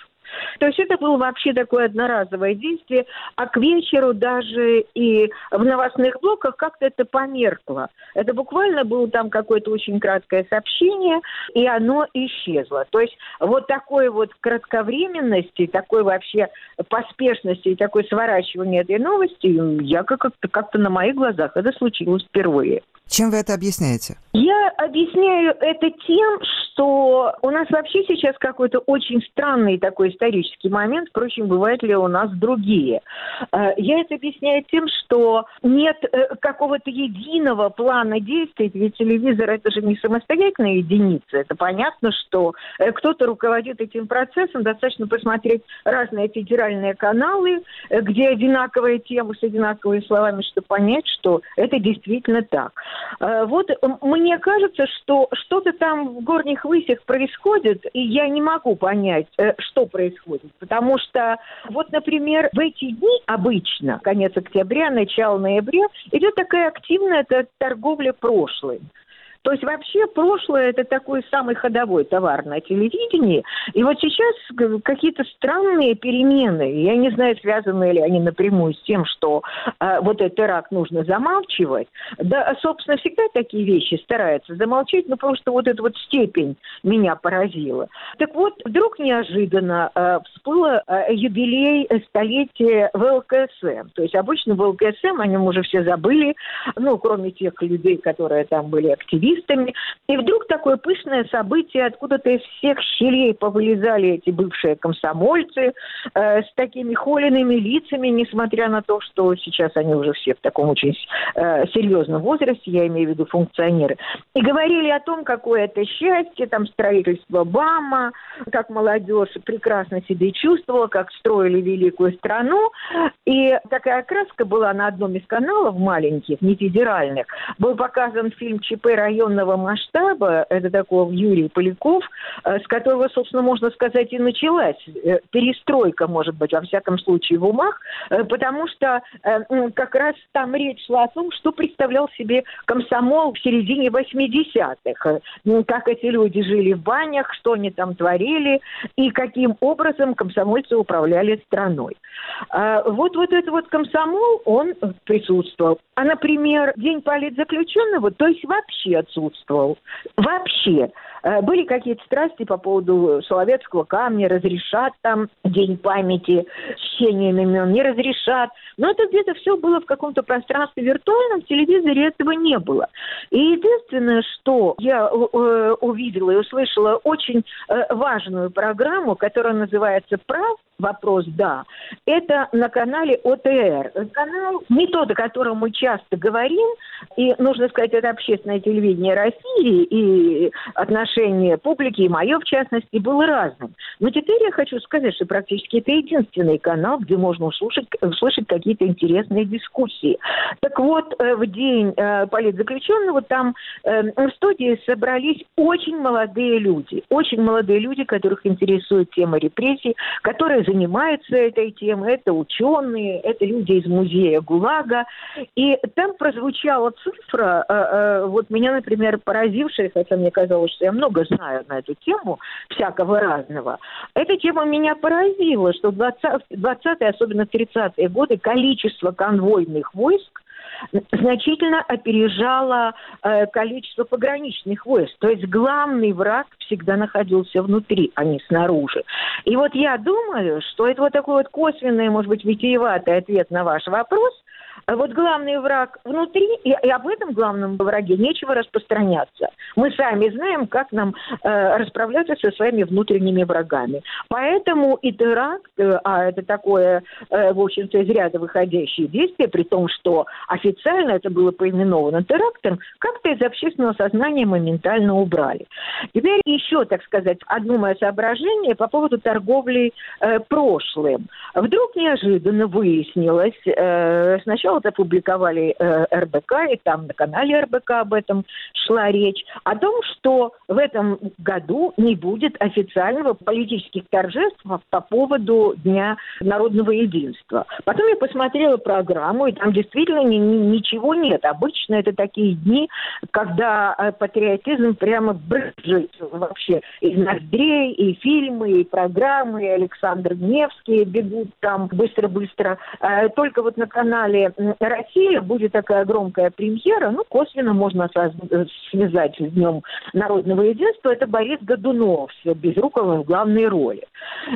То есть это было вообще такое одноразовое действие, а к вечеру даже и в новостных блоках как-то это померкло. Это буквально было там какое-то очень краткое сообщение, и оно исчезло. То есть вот такой вот кратковременности, такой вообще поспешности и такой сворачивания этой новости, я как-то как на моих глазах это случилось впервые.
Чем вы это объясняете?
Я объясняю это тем, что у нас вообще сейчас какой-то очень странный такой исторический момент, впрочем, бывают ли у нас другие. Э, я это объясняю тем, что нет э, какого-то единого плана действий, ведь телевизор это же не самостоятельная единица. Это понятно, что э, кто-то руководит этим процессом, достаточно посмотреть разные федеральные каналы, где одинаковая тема с одинаковыми словами, чтобы понять, что это действительно так. Э, вот мне кажется, что что-то там в горних высях происходит, и я не могу понять, э, что происходит. Потому что, вот, например, в эти дни обычно, конец октября, начало ноября, идет такая активная торговля прошлым. То есть вообще прошлое это такой самый ходовой товар на телевидении. И вот сейчас какие-то странные перемены. Я не знаю, связаны ли они напрямую с тем, что э, вот этот теракт нужно замалчивать. Да, собственно, всегда такие вещи стараются замолчать, но просто вот эта вот степень меня поразила. Так вот, вдруг неожиданно э, всплыло э, юбилей столетия ВЛКСМ. То есть обычно ВЛКСМ, о нем уже все забыли, ну, кроме тех людей, которые там были активисты, журналистами. И вдруг такое пышное событие, откуда-то из всех щелей повылезали эти бывшие комсомольцы э, с такими холеными лицами, несмотря на то, что сейчас они уже все в таком очень э, серьезном возрасте, я имею в виду функционеры, и говорили о том, какое это счастье, там строительство БАМа, как молодежь прекрасно себя чувствовала, как строили великую страну. И такая краска была на одном из каналов маленьких, не федеральных, был показан фильм ЧП район районного масштаба, это такой Юрий Поляков, э, с которого, собственно, можно сказать, и началась э, перестройка, может быть, во всяком случае, в умах, э, потому что как раз там речь шла о том, что представлял себе комсомол в середине 80-х, как эти люди жили в банях, что они там творили, и каким образом комсомольцы управляли страной. Вот, вот этот вот комсомол, он присутствовал. А, например, День политзаключенного, то есть вообще отсутствовал. Вообще. Э, были какие-то страсти по поводу Соловецкого камня, разрешат там День памяти, чтением имен, не разрешат. Но это где-то все было в каком-то пространстве виртуальном, в телевизоре этого не было. И единственное, что я э, увидела и услышала очень э, важную программу, которая называется «Прав», вопрос «да», это на канале ОТР. Канал не тот, о котором мы часто говорим, и, нужно сказать, это общественное телевидение России, и отношение публики, и мое, в частности, было разным. Но теперь я хочу сказать, что практически это единственный канал, где можно услышать, услышать какие-то интересные дискуссии. Так вот, э, в день э, политзаключенного там э, в студии собрались очень молодые люди, очень молодые люди, которых интересует тема репрессий, которые занимаются этой темой, это ученые, это люди из музея ГУЛАГа. И там прозвучала цифра, вот меня, например, поразившая, хотя мне казалось, что я много знаю на эту тему, всякого разного. Эта тема меня поразила, что в 20-е, особенно 30-е годы, количество конвойных войск значительно опережало э, количество пограничных войск. То есть главный враг всегда находился внутри, а не снаружи. И вот я думаю, что это вот такой вот косвенный, может быть, витиеватый ответ на ваш вопрос – вот главный враг внутри, и, и об этом главном враге нечего распространяться. Мы сами знаем, как нам э, расправляться со своими внутренними врагами. Поэтому и теракт, э, а это такое, э, в общем-то, из ряда выходящее действие, при том, что официально это было поименовано терактом, как-то из общественного сознания моментально убрали. Теперь еще, так сказать, одно мое соображение по поводу торговли э, прошлым. Вдруг неожиданно выяснилось, э, сначала Сначала это публиковали э, РБК, и там на канале РБК об этом шла речь, о том, что в этом году не будет официального политических торжеств по поводу Дня народного единства. Потом я посмотрела программу, и там действительно ни, ни, ничего нет. Обычно это такие дни, когда э, патриотизм прямо брызжет вообще из ноздрей, и фильмы, и программы, и Александр Невский бегут там быстро-быстро. Э, только вот на канале Россия будет такая громкая премьера, ну, косвенно можно связать с Днем народного единства, это Борис Годунов с Безруковым в главной роли.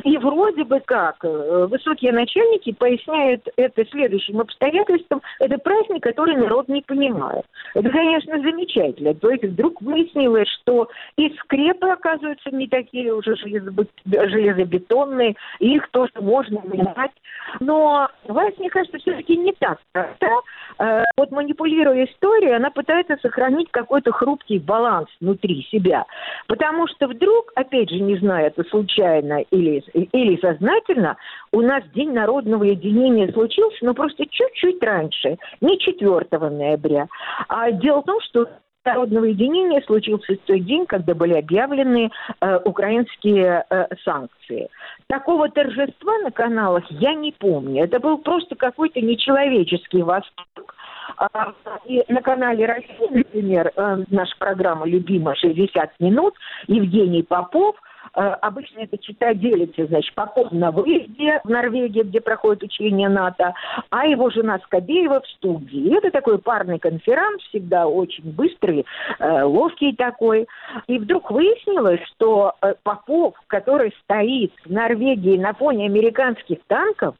И вроде бы как э, высокие начальники поясняют это следующим обстоятельством, это праздник, который народ не понимает. Это, конечно, замечательно. То есть вдруг выяснилось, что и скрепы, оказываются, не такие уже железобетонные, их тоже можно менять. Но власть, мне кажется, все-таки не так проста. Э, вот манипулируя историей, она пытается сохранить какой-то хрупкий баланс внутри себя. Потому что вдруг, опять же, не знаю, это случайно или, или сознательно, у нас День народного единения случился, но просто чуть-чуть раньше, не 4 ноября. А дело в том, что народного единения случился в тот день, когда были объявлены э, украинские э, санкции. Такого торжества на каналах я не помню. Это был просто какой-то нечеловеческий восторг. А, и на канале России, например, э, наша программа любимая «60 минут», Евгений Попов – обычно это чита делится, значит, Попов на выезде в Норвегии, где проходит учение НАТО, а его жена Скобеева в студии. Это такой парный конферанс, всегда очень быстрый, э, ловкий такой. И вдруг выяснилось, что э, Попов, который стоит в Норвегии на фоне американских танков,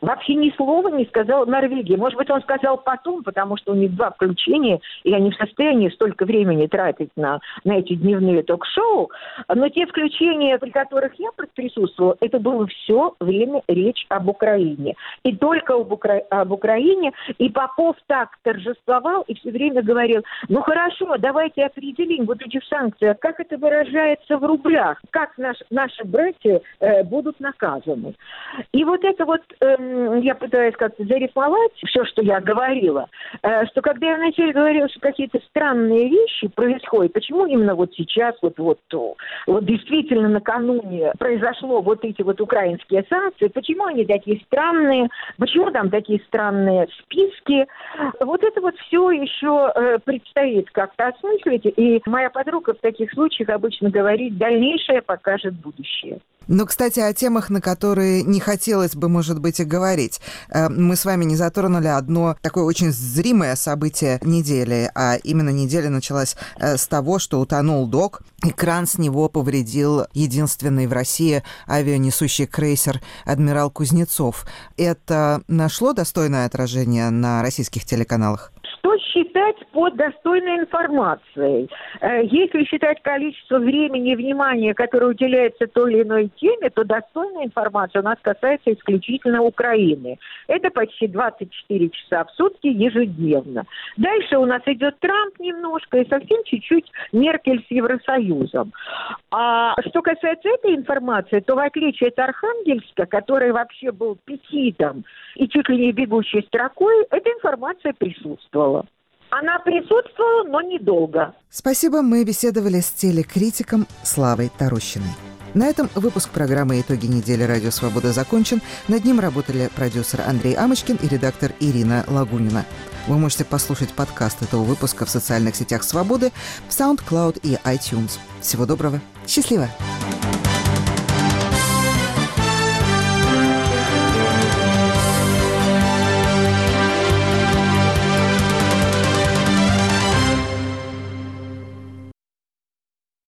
вообще ни слова не сказал Норвегии. Может быть, он сказал потом, потому что у них два включения, и они в состоянии столько времени тратить на, на эти дневные ток-шоу. Но те включения, при которых я присутствовала, это было все время речь об Украине. И только об, Укра... об Украине. И Попов так торжествовал и все время говорил, ну хорошо, давайте определим вот эти санкции, как это выражается в рублях, как наш, наши братья э, будут наказаны. И вот это вот... Э, я пытаюсь как-то зарифмовать все, что я говорила, э, что когда я вначале говорила, что какие-то странные вещи происходят, почему именно вот сейчас, вот, вот, вот действительно накануне произошло вот эти вот украинские санкции, почему они такие странные, почему там такие странные списки, вот это вот все еще э, предстоит как-то осмыслить, и моя подруга в таких случаях обычно говорит, дальнейшее покажет будущее.
Но, кстати, о темах, на которые не хотелось бы, может быть, и говорить. Э, мы с вами не затронули одно такое очень зримое событие недели, а именно неделя началась э, с того, что утонул док, и кран с него повредил единственный в России авианесущий крейсер «Адмирал Кузнецов». Это нашло достойное отражение на российских телеканалах?
Что считать под достойной информацией? Э, если считать количество времени и внимания, которое уделяется той или иной теме, то достойная информация у нас касается исключительно Украины. Это почти 24 часа в сутки ежедневно. Дальше у нас идет Трамп немножко и совсем чуть-чуть Меркель с Евросоюзом. А что касается этой информации, то в отличие от Архангельска, который вообще был петитом и чуть ли не бегущей строкой, эта информация присутствовала. Она присутствовала, но недолго.
Спасибо, мы беседовали с телекритиком Славой Тарущиной. На этом выпуск программы «Итоги недели. Радио Свобода» закончен. Над ним работали продюсер Андрей Амочкин и редактор Ирина Лагунина. Вы можете послушать подкаст этого выпуска в социальных сетях «Свободы», в SoundCloud и iTunes. Всего доброго. Счастливо!